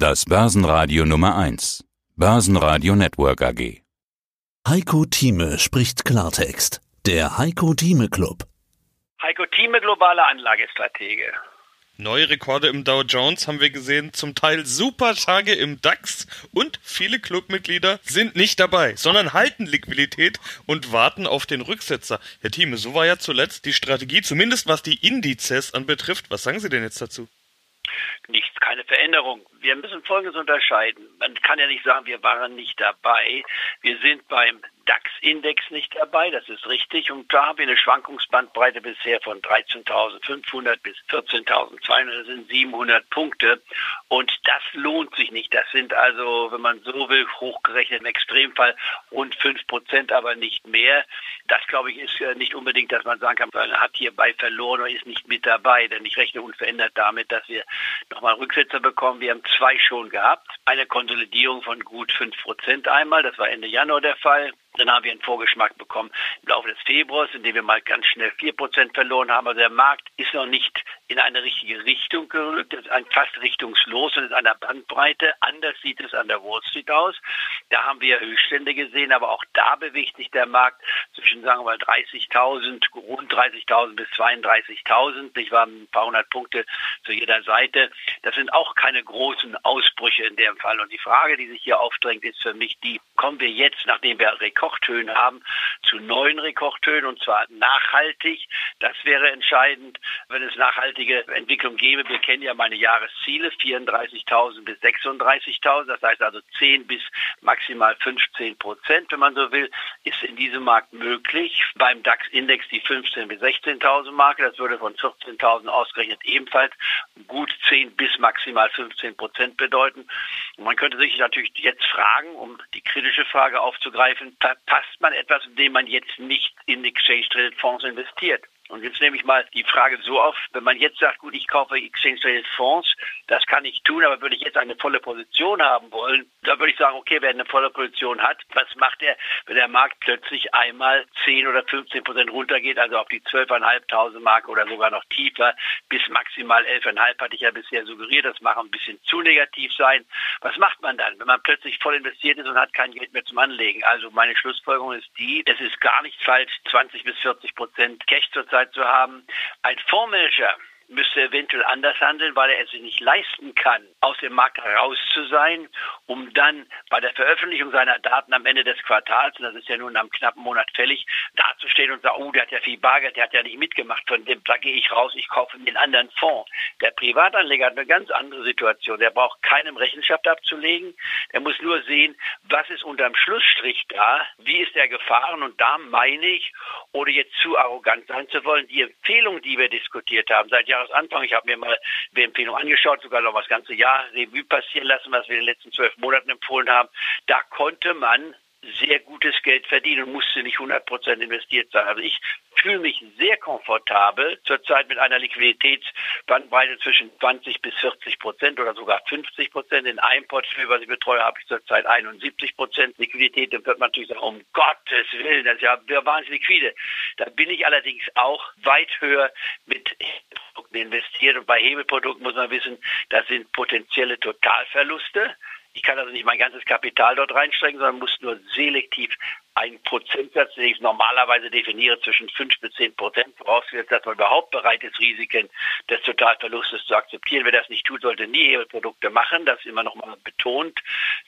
Das Börsenradio Nummer 1. Börsenradio Network AG. Heiko Thieme spricht Klartext. Der Heiko Thieme Club. Heiko Thieme, globale Anlagestratege. Neue Rekorde im Dow Jones haben wir gesehen, zum Teil super Tage im DAX und viele Clubmitglieder sind nicht dabei, sondern halten Liquidität und warten auf den Rücksetzer. Herr Thieme, so war ja zuletzt die Strategie, zumindest was die Indizes anbetrifft. Was sagen Sie denn jetzt dazu? Nichts, keine Veränderung. Wir müssen Folgendes unterscheiden. Man kann ja nicht sagen, wir waren nicht dabei. Wir sind beim DAX-Index nicht dabei, das ist richtig. Und da haben wir eine Schwankungsbandbreite bisher von 13.500 bis 14.200, das sind 700 Punkte. Und das lohnt sich nicht. Das sind also, wenn man so will, hochgerechnet im Extremfall rund 5 Prozent, aber nicht mehr. Das, glaube ich, ist nicht unbedingt, dass man sagen kann, man hat hierbei verloren oder ist nicht mit dabei. Denn ich rechne unverändert damit, dass wir nochmal Rücksetzer bekommen. Wir haben zwei schon gehabt. Eine Konsolidierung von gut 5 Prozent einmal, das war Ende Januar der Fall. Dann haben wir einen Vorgeschmack bekommen im Laufe des Februars, in dem wir mal ganz schnell 4% verloren haben. Also der Markt ist noch nicht in eine richtige Richtung gerückt, ist fast richtungslos und ist an der Bandbreite. Anders sieht es an der Wall Street aus. Da haben wir Höchststände gesehen, aber auch da bewegt sich der Markt zwischen, sagen wir mal, 30.000, rund 30.000 bis 32.000. Ich war ein paar hundert Punkte zu jeder Seite. Das sind auch keine großen Ausbrüche in dem Fall. Und die Frage, die sich hier aufdrängt, ist für mich die, kommen wir jetzt, nachdem wir Rekordhöhen haben, zu neuen Rekordhöhen und zwar nachhaltig. Das wäre entscheidend, wenn es nachhaltige Entwicklung gäbe. Wir kennen ja meine Jahresziele, 34.000 bis 36.000. Das heißt also 10 bis maximal 15 Prozent, wenn man so will, ist in diesem Markt möglich. Beim DAX-Index die 15.000 bis 16.000 Marke, das würde von 14.000 ausgerechnet ebenfalls gut 10 bis maximal 15 Prozent bedeuten. Und man könnte sich natürlich jetzt fragen, um die kritische Frage aufzugreifen, verpasst man etwas, indem man jetzt nicht in Exchange-Traded Fonds investiert? Und jetzt nehme ich mal die Frage so auf, wenn man jetzt sagt, gut, ich kaufe Exchange Traded Fonds, das kann ich tun, aber würde ich jetzt eine volle Position haben wollen, da würde ich sagen, okay, wer eine volle Position hat, was macht er, wenn der Markt plötzlich einmal 10 oder 15 Prozent runtergeht, also auf die 12.500 Marke oder sogar noch tiefer, bis maximal 11.500 hatte ich ja bisher suggeriert, das mag ein bisschen zu negativ sein. Was macht man dann, wenn man plötzlich voll investiert ist und hat kein Geld mehr zum Anlegen? Also meine Schlussfolgerung ist die, es ist gar nicht falsch, 20 bis 40 Prozent Cash zurzeit Möglichkeit zu haben, ein Fondsmanager müsste eventuell anders handeln, weil er es sich nicht leisten kann, aus dem Markt heraus zu sein, um dann bei der Veröffentlichung seiner Daten am Ende des Quartals, und das ist ja nun am knappen Monat fällig, dazustehen und sagen, oh, der hat ja viel Bargeld, der hat ja nicht mitgemacht, von dem da gehe ich raus, ich kaufe den anderen Fonds. Der Privatanleger hat eine ganz andere Situation. Der braucht keinem Rechenschaft abzulegen. Der muss nur sehen, was ist unterm Schlussstrich da, wie ist er gefahren und da meine ich, ohne jetzt zu arrogant sein zu wollen, die Empfehlung, die wir diskutiert haben seit Jahren, Jahresanfang. Ich habe mir mal die Empfehlung angeschaut, sogar noch das ganze Jahr Revue passieren lassen, was wir in den letzten zwölf Monaten empfohlen haben. Da konnte man sehr gutes Geld verdienen und musste nicht 100 Prozent investiert sein. Also ich fühle mich sehr komfortabel zurzeit mit einer Liquiditätsbandbreite zwischen 20 bis 40 Prozent oder sogar 50 Prozent. In einem Portfolio, was ich betreue, habe ich zurzeit 71 Prozent Liquidität. Dann wird man natürlich sagen, um Gottes Willen, das ist ja wahnsinnig liquide. Da bin ich allerdings auch weit höher mit investiert. Und bei Hebelprodukten muss man wissen, das sind potenzielle Totalverluste. Ich kann also nicht mein ganzes Kapital dort reinstrecken, sondern muss nur selektiv einen Prozentsatz, den ich normalerweise definiere, zwischen 5 bis 10 Prozent, vorausgesetzt, dass man überhaupt bereit ist, Risiken des Totalverlustes zu akzeptieren. Wer das nicht tut, sollte nie Hebelprodukte machen. Das ist immer noch mal betont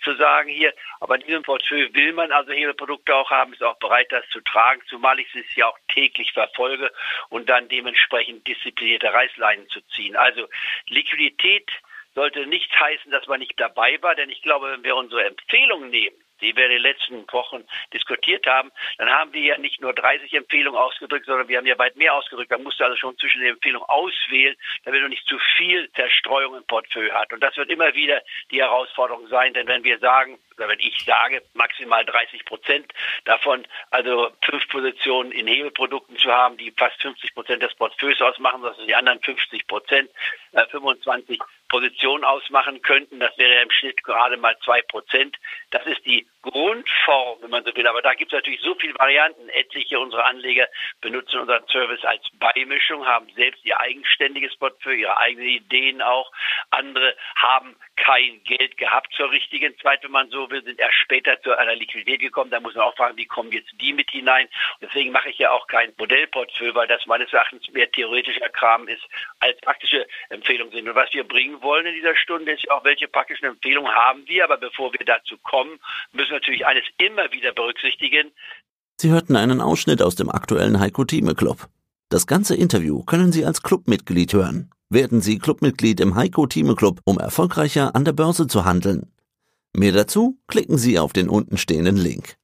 zu sagen hier. Aber in diesem Portfolio will man also Hebelprodukte auch haben, ist auch bereit, das zu tragen, zumal ich es ja auch täglich verfolge und dann dementsprechend disziplinierte Reißleinen zu ziehen. Also Liquidität sollte nicht heißen, dass man nicht dabei war, denn ich glaube, wenn wir unsere Empfehlungen nehmen, die wir in den letzten Wochen diskutiert haben, dann haben wir ja nicht nur 30 Empfehlungen ausgedrückt, sondern wir haben ja weit mehr ausgedrückt. Da musst du also schon zwischen den Empfehlungen auswählen, damit du nicht zu viel Zerstreuung im Portfolio hast. Und das wird immer wieder die Herausforderung sein, denn wenn wir sagen, oder wenn ich sage, maximal 30 Prozent davon, also fünf Positionen in Hebelprodukten zu haben, die fast 50 Prozent des Portfolios ausmachen, also die anderen 50 Prozent, äh, 25 Position ausmachen könnten. Das wäre im Schnitt gerade mal zwei Prozent. Das ist die Grundform, wenn man so will. Aber da gibt es natürlich so viele Varianten. Etliche unserer Anleger benutzen unseren Service als Beimischung, haben selbst ihr eigenständiges Portfolio, ihre eigenen Ideen auch. Andere haben kein Geld gehabt zur richtigen Zeit, wenn man so will, sind erst später zu einer Liquidität gekommen. Da muss man auch fragen, wie kommen jetzt die mit hinein? Und deswegen mache ich ja auch kein Modellportfolio, weil das meines Erachtens mehr theoretischer Kram ist als praktische Empfehlungen sind. Und was wir bringen wollen in dieser Stunde ist auch, welche praktischen Empfehlungen haben wir. Aber bevor wir dazu kommen, müssen wir natürlich eines immer wieder berücksichtigen. Sie hörten einen Ausschnitt aus dem aktuellen Heiko Thieme Club. Das ganze Interview können Sie als Clubmitglied hören. Werden Sie Clubmitglied im Heiko Thieme Club, um erfolgreicher an der Börse zu handeln. Mehr dazu klicken Sie auf den untenstehenden Link.